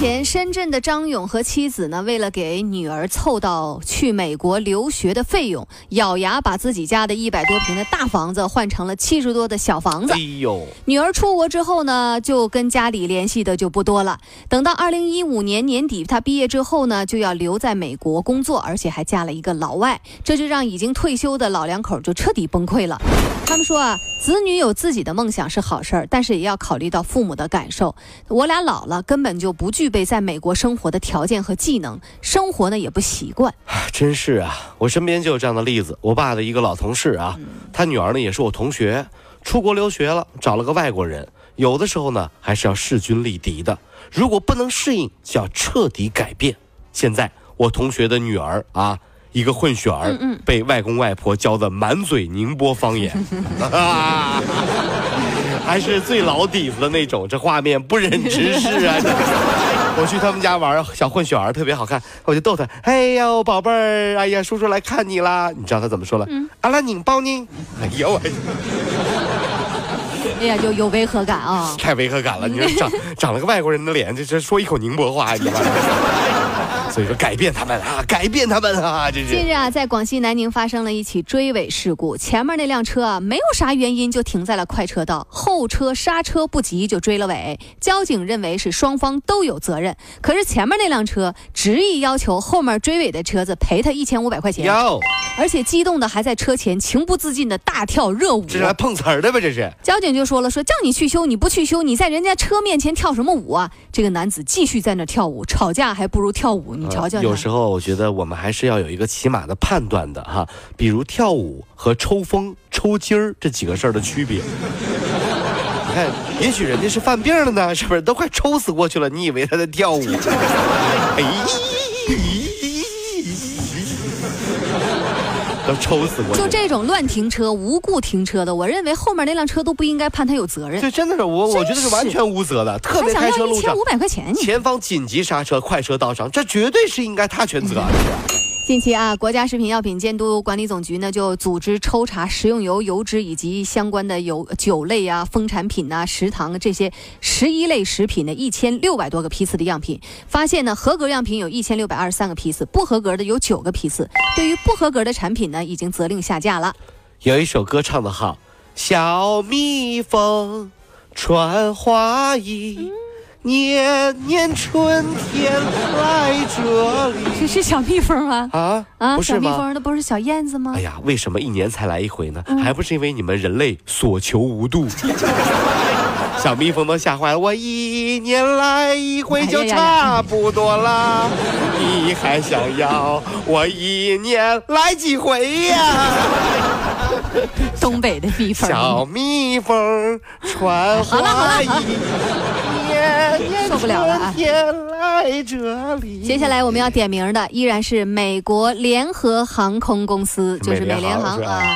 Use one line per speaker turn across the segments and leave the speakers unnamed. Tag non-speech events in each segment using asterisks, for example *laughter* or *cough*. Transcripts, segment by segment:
前，深圳的张勇和妻子呢，为了给女儿凑到去美国留学的费用，咬牙把自己家的一百多平的大房子换成了七十多的小房子。
哎呦，
女儿出国之后呢，就跟家里联系的就不多了。等到二零一五年年底，她毕业之后呢，就要留在美国工作，而且还嫁了一个老外，这就让已经退休的老两口就彻底崩溃了。他们说啊，子女有自己的梦想是好事儿，但是也要考虑到父母的感受。我俩老了，根本就不具备在美国生活的条件和技能，生活呢也不习惯。
真是啊，我身边就有这样的例子。我爸的一个老同事啊，他女儿呢也是我同学，出国留学了，找了个外国人。有的时候呢，还是要势均力敌的。如果不能适应，就要彻底改变。现在我同学的女儿啊。一个混血儿被外公外婆教的满嘴宁波方言，*laughs* *laughs* 还是最老底子的那种，这画面不忍直视啊！我去他们家玩，小混血儿特别好看，我就逗他：“哎呦，宝贝儿，哎呀，叔叔来看你啦！”你知道他怎么说了？阿拉拧包呢，哎呦我，
哎呀，有有违和感啊！
太违和感了！你说长长了个外国人的脸，这这说一口宁波话，你知道吗？所以说，改变他们啊，改变他们啊！这是。
近日啊，在广西南宁发生了一起追尾事故，前面那辆车啊，没有啥原因就停在了快车道，后车刹车不及就追了尾。交警认为是双方都有责任，可是前面那辆车执意要求后面追尾的车子赔他一千五百块钱，而且激动的还在车前情不自禁的大跳热舞。
这是来碰瓷儿的吧？这是。
交警就说了，说叫你去修你不去修，你在人家车面前跳什么舞啊？这个男子继续在那跳舞，吵架还不如跳舞。你瞧瞧，
有时候我觉得我们还是要有一个起码的判断的哈，比如跳舞和抽风、抽筋儿这几个事儿的区别。*laughs* 你看，也许人家是犯病了呢，是不是？都快抽死过去了，你以为他在跳舞？哎。*laughs* 都抽死过！
就这种乱停车、无故停车的，我认为后面那辆车都不应该判他有责任。
这真的是我，我觉得是完全无责的。特别开车路上，一
千五百块钱，
前方紧急刹车，快车道上，这绝对是应该他全责。
近期啊，国家食品药品监督管理总局呢就组织抽查食用油、油脂以及相关的油酒类啊、蜂产品呐、食糖这些十一类食品的一千六百多个批次的样品，发现呢合格样品有一千六百二十三个批次，不合格的有九个批次。对于不合格的产品呢，已经责令下架了。
有一首歌唱的好，小蜜蜂穿花衣。年年春天来这里，
这是小蜜蜂吗？
啊啊，不是
小蜜蜂那不是小燕子吗？
哎呀，为什么一年才来一回呢？还不是因为你们人类所求无度。*laughs* 小蜜蜂都吓坏了，我一年来一回就差不多了，你还想要我一年来几回呀？*laughs*
东北的蜜蜂，
小蜜蜂穿花衣，
不了了啊！
来这里。
接下来我们要点名的依然是美国联合航空公司，就是美联航啊。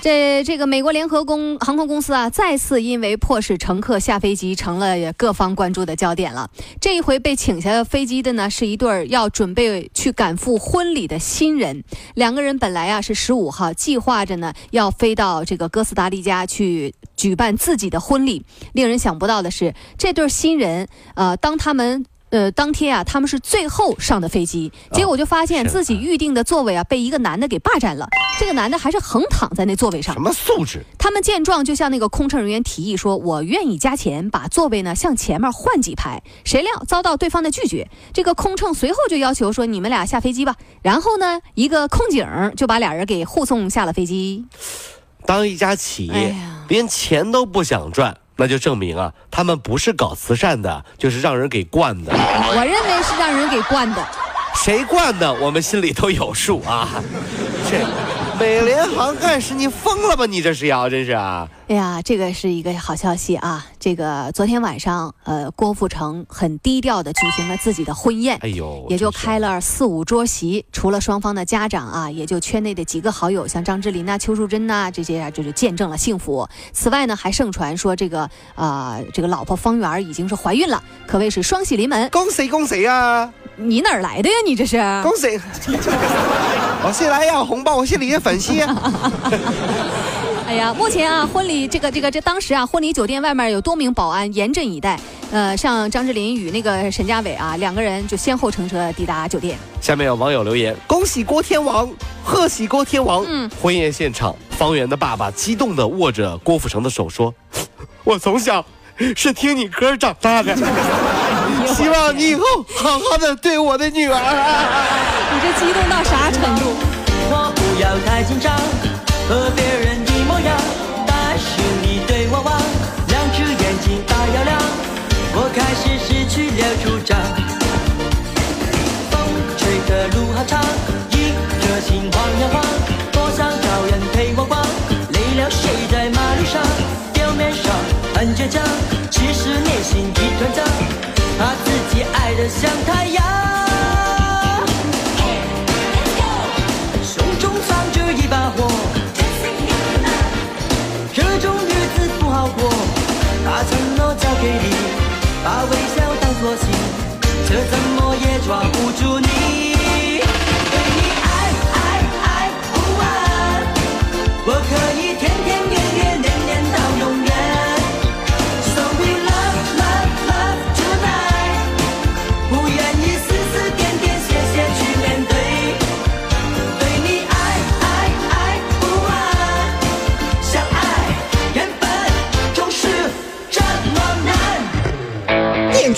这这个美国联合公航空公司啊，再次因为迫使乘客下飞机，成了各方关注的焦点了。这一回被请下飞机的呢，是一对儿要准备去赶赴婚礼的新人。两个人本来啊是十五号计划着呢，要飞到这个哥斯达黎加去举办自己的婚礼。令人想不到的是，这对新人，呃，当他们。呃，当天啊，他们是最后上的飞机，结果就发现自己预定的座位啊被一个男的给霸占了。这个男的还是横躺在那座位上。
什么素质？
他们见状就向那个空乘人员提议说：“我愿意加钱，把座位呢向前面换几排。”谁料遭到对方的拒绝。这个空乘随后就要求说：“你们俩下飞机吧。”然后呢，一个空警就把俩人给护送下了飞机。
当一家企业连钱都不想赚。那就证明啊，他们不是搞慈善的，就是让人给惯的。
我认为是让人给惯的。
谁惯的，我们心里都有数啊。*laughs* 这美联航干事，你疯了吧？你这是要真是啊！
哎呀，这个是一个好消息啊！这个昨天晚上，呃，郭富城很低调的举行了自己的婚宴，哎呦，也就开了四五桌席，除了双方的家长啊，也就圈内的几个好友，像张智霖呐、邱淑贞呐这些啊，就是见证了幸福。此外呢，还盛传说这个啊，这个老婆方圆已经是怀孕了，可谓是双喜临门。
恭喜恭喜啊！
你哪儿来的呀？你这是？
恭喜！*laughs* 我是来要红包，我是你的粉丝。
哎呀，目前啊，婚礼这个这个这当时啊，婚礼酒店外面有多名保安严阵以待。呃，像张智霖与那个沈佳伟啊，两个人就先后乘车抵达酒店。
下面有网友留言：恭喜郭天王，贺喜郭天王。嗯，婚宴现场，方圆的爸爸激动地握着郭富城的手说：“ *laughs* 我从小是听你歌长大的，*laughs* 希望你以后好好的对我的女儿。”
你这激动到啥程度？我不要太紧张，和别人一模样，但是你对。我望，两只眼睛大又亮，我开始失去了主张，风吹的路好长，一颗心晃呀晃，多想找人陪我逛。累了睡在马路上，表面上很倔强，其实内心一团糟，怕自己爱得像太阳。给你。把微笑当作信，却怎么也抓不住你。